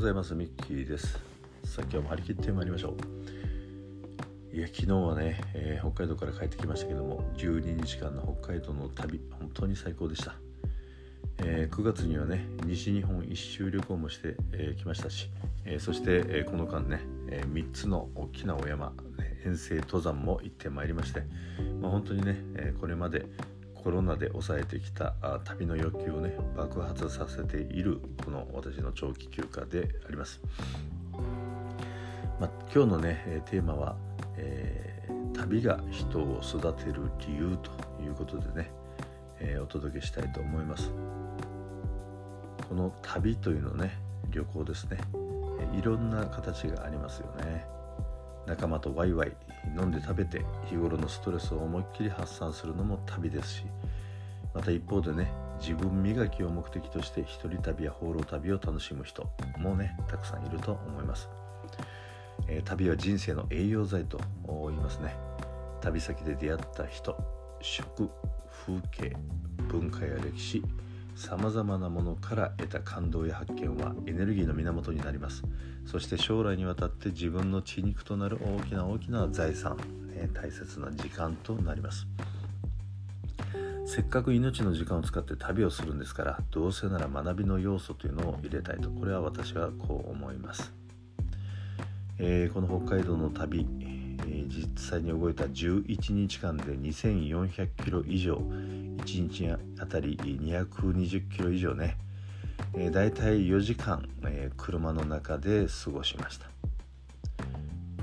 ございますミッキーです。さあ今日も張り切ってまいりましょう。いや昨日はね、えー、北海道から帰ってきましたけども12日間の北海道の旅本当に最高でした、えー、9月にはね西日本一周旅行もしてき、えー、ましたし、えそして、えこの間ね、え3つの大きなお山、ね、遠征登山も行ってまいりまして、まあ、本当にね、えこれまでコロナで抑えてきた旅の欲求をね爆発させているこの私の長期休暇であります、まあ、今日のねテーマは、えー、旅が人を育てる理由ということでね、えー、お届けしたいと思います。この旅というのね旅行ですね。いろんな形がありますよね。仲間とワイワイ飲んで食べて日頃のストレスを思いっきり発散するのも旅ですしまた一方でね自分磨きを目的として一人旅や放浪旅を楽しむ人もねたくさんいると思います、えー、旅は人生の栄養剤と言いますね。旅先で出会った人食風景文化や歴史さまざまなものから得た感動や発見はエネルギーの源になります。そして将来にわたって自分の血肉となる大きな大きな財産、ね、大切な時間となります。せっかく命の時間を使って旅をするんですからどうせなら学びの要素というのを入れたいとこれは私はこう思います、えー、この北海道の旅、えー、実際に動いた11日間で2400キロ以上1日あたり220キロ以上ね、えー、大体4時間、えー、車の中で過ごしました、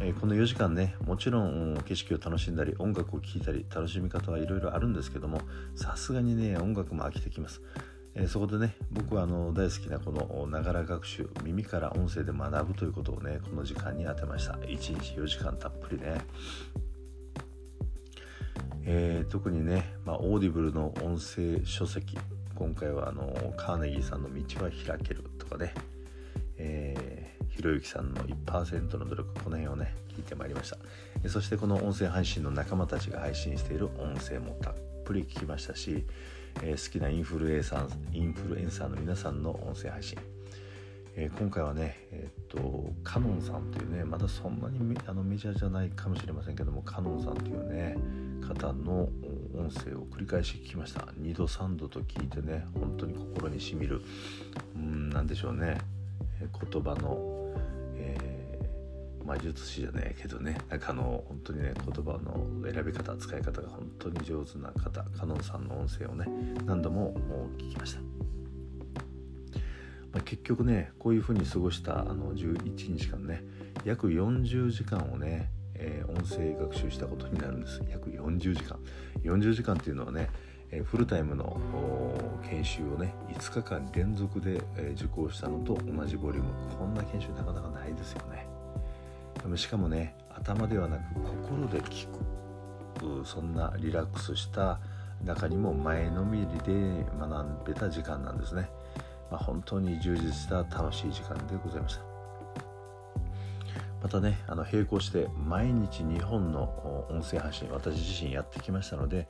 えー、この4時間ねもちろん景色を楽しんだり音楽を聴いたり楽しみ方はいろいろあるんですけどもさすがにね音楽も飽きてきます。え、そこでね僕はあの大好きなこのながら学習耳から音声で学ぶということをねこの時間に当てました。1日4時間たっぷりね。えー、特にね、まあ、オーディブルの音声書籍今回はあのカーネギーさんの「道は開ける」とかね、え、ひろゆきさんの1%の努力この辺をね聞いてまいりました。そしてこの音声配信の仲間たちが配信している音声もたっぷり聞きましたし、えー、好きなインフルエンサーインフルエンサーの皆さんの音声配信えー、今回はね、えー、っとカノンさんというねまだそんなにあのメジャーじゃないかもしれませんけどもカノンさんというね方の音声を繰り返し聞きました。2度3度と聞いてね本当に心にしみるうん何でしょうね、えー、言葉の、えー、魔術師じゃねえけどねなんかあの本当にね言葉の選び方使い方が本当に上手な方カノンさんの音声をね何度も聞きました。まあ、結局ねこういうふうに過ごしたあの11日間ね約40時間をね、えー、音声学習したことになるんです。約40時間。40時間っていうのはね、えー、フルタイムの研修をね5日間連続で、えー、受講したのと同じボリューム。こんな研修なかなかないですよね。しかもね頭ではなく心で聞く。そんなリラックスした中にも前のめりで学べた時間なんですね。まあ、本当に充実した楽しい時間でございましたまたねあの並行して毎日日本の音声配信私自身やってきましたので、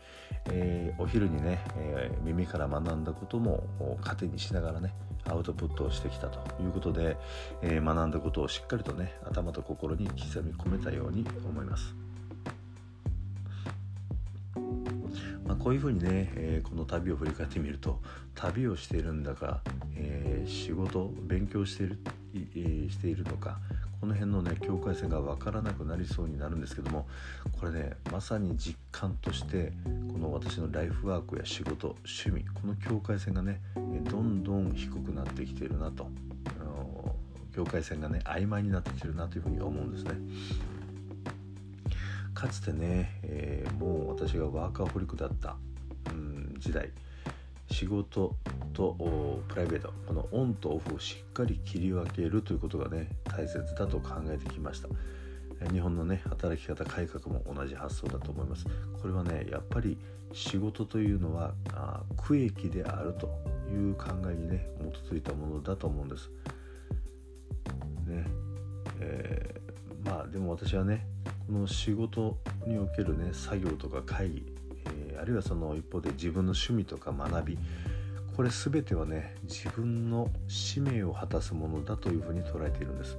えー、お昼にね、えー、耳から学んだことも糧にしながらねアウトプットをしてきたということで、えー、学んだことをしっかりとね頭と心に刻み込めたように思います。こういうふうにね、えー、この旅を振り返ってみると旅をしているんだか、えー、仕事勉強している、えー、しているのかこの辺のね境界線が分からなくなりそうになるんですけどもこれねまさに実感としてこの私のライフワークや仕事趣味この境界線がねどんどん低くなってきているなと境界線がね曖昧になってきてるなというふうに思うんですね。かつてね、えー、もう私がワーカーホリックだった、うん、時代仕事とプライベートこのオンとオフをしっかり切り分けるということがね大切だと考えてきました。日本のね働き方改革も同じ発想だと思います。これはねやっぱり仕事というのはあ区域であるという考えにね基づいたものだと思うんです。ねえー、まあでも私はねこの仕事におけるね作業とか会議、えー、あるいはその一方で自分の趣味とか学びこれ全てはね自分の使命を果たすものだというふうに捉えているんです。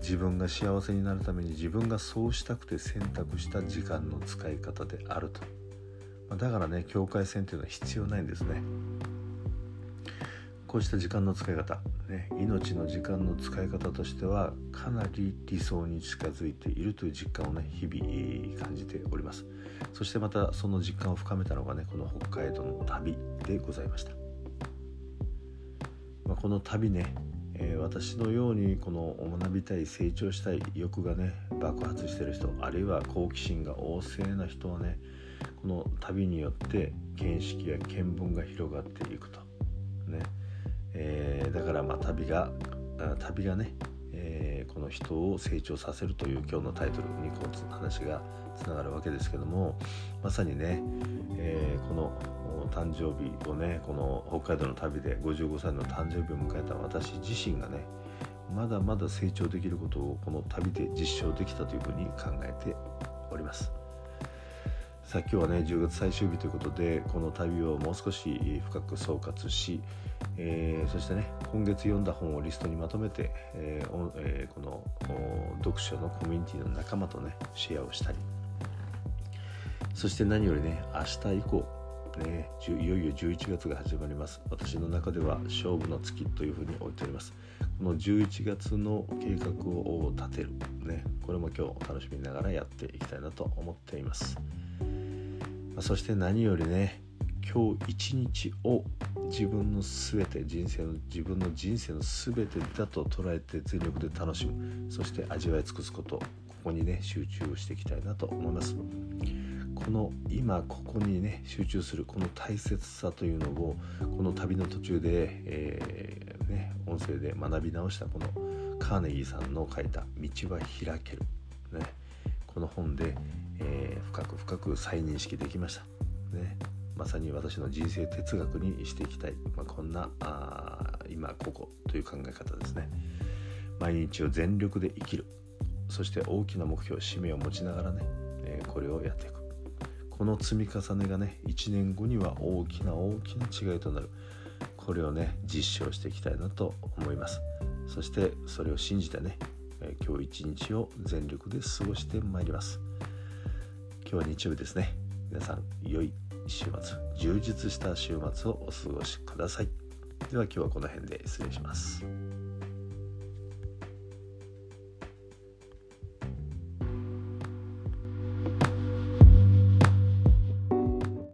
自分が幸せになるために自分がそうしたくて選択した時間の使い方であると。だからね境界線というのは必要ないんですね。こうした時間の使い方、ね、命の時間の使い方としてはかなり理想に近づいているという実感をね日々感じております。そしてまたその実感を深めたのがねこの北海道の旅でございました、まあ、この旅ねえー、私のようにこの学びたい成長したい欲がね爆発してる人あるいは好奇心が旺盛な人はねこの旅によって見識や見聞が広がっていくと。ね、えー、だからまあ旅が旅がね、えー、この人を成長させるという今日のタイトルにこう話がつながるわけですけどもまさにね、えー、この誕生日をねこの北海道の旅で55歳の誕生日を迎えた私自身がねまだまだ成長できることをこの旅で実証できたというふうに考えております。さあ今日はね10月最終日ということでこの旅をもう少し深く総括し、えー、そしてね今月読んだ本をリストにまとめて、えーえー、この読書のコミュニティの仲間とねシェアをしたり。そして何よりね明日以降ね、いよいよ11月が始まります。私の中では勝負の月というふうに置いております。この11月の計画を立てる、ね、これも今日楽しみながらやっていきたいなと思っています、ま、そして何よりね今日一日を自分の全て人生の自分の人生の全てだと捉えて全力で楽しむ。そして味わい尽くすことここにね集中をしていきたいなと思います。この今ここにね集中するこの大切さというのをこの旅の途中で、えー、ね、音声で学び直したこのカーネギーさんの書いた「道は開ける」ね、この本で、えー、深く深く再認識できました。ね。まさに私の人生哲学にしていきたい、まあ、こんなあ今ここという考え方ですね。毎日を全力で生きる。そして大きな目標使命を持ちながらね、えー、これをやっていく。この積み重ねがね1年後には大きな大きな違いとなる。これをね実証していきたいなと思います。そしてそれを信じてね今日一日を全力で過ごしてまいります。今日は日曜日ですね。皆さん良い週末充実した週末をお過ごしください。では今日はこの辺で失礼します。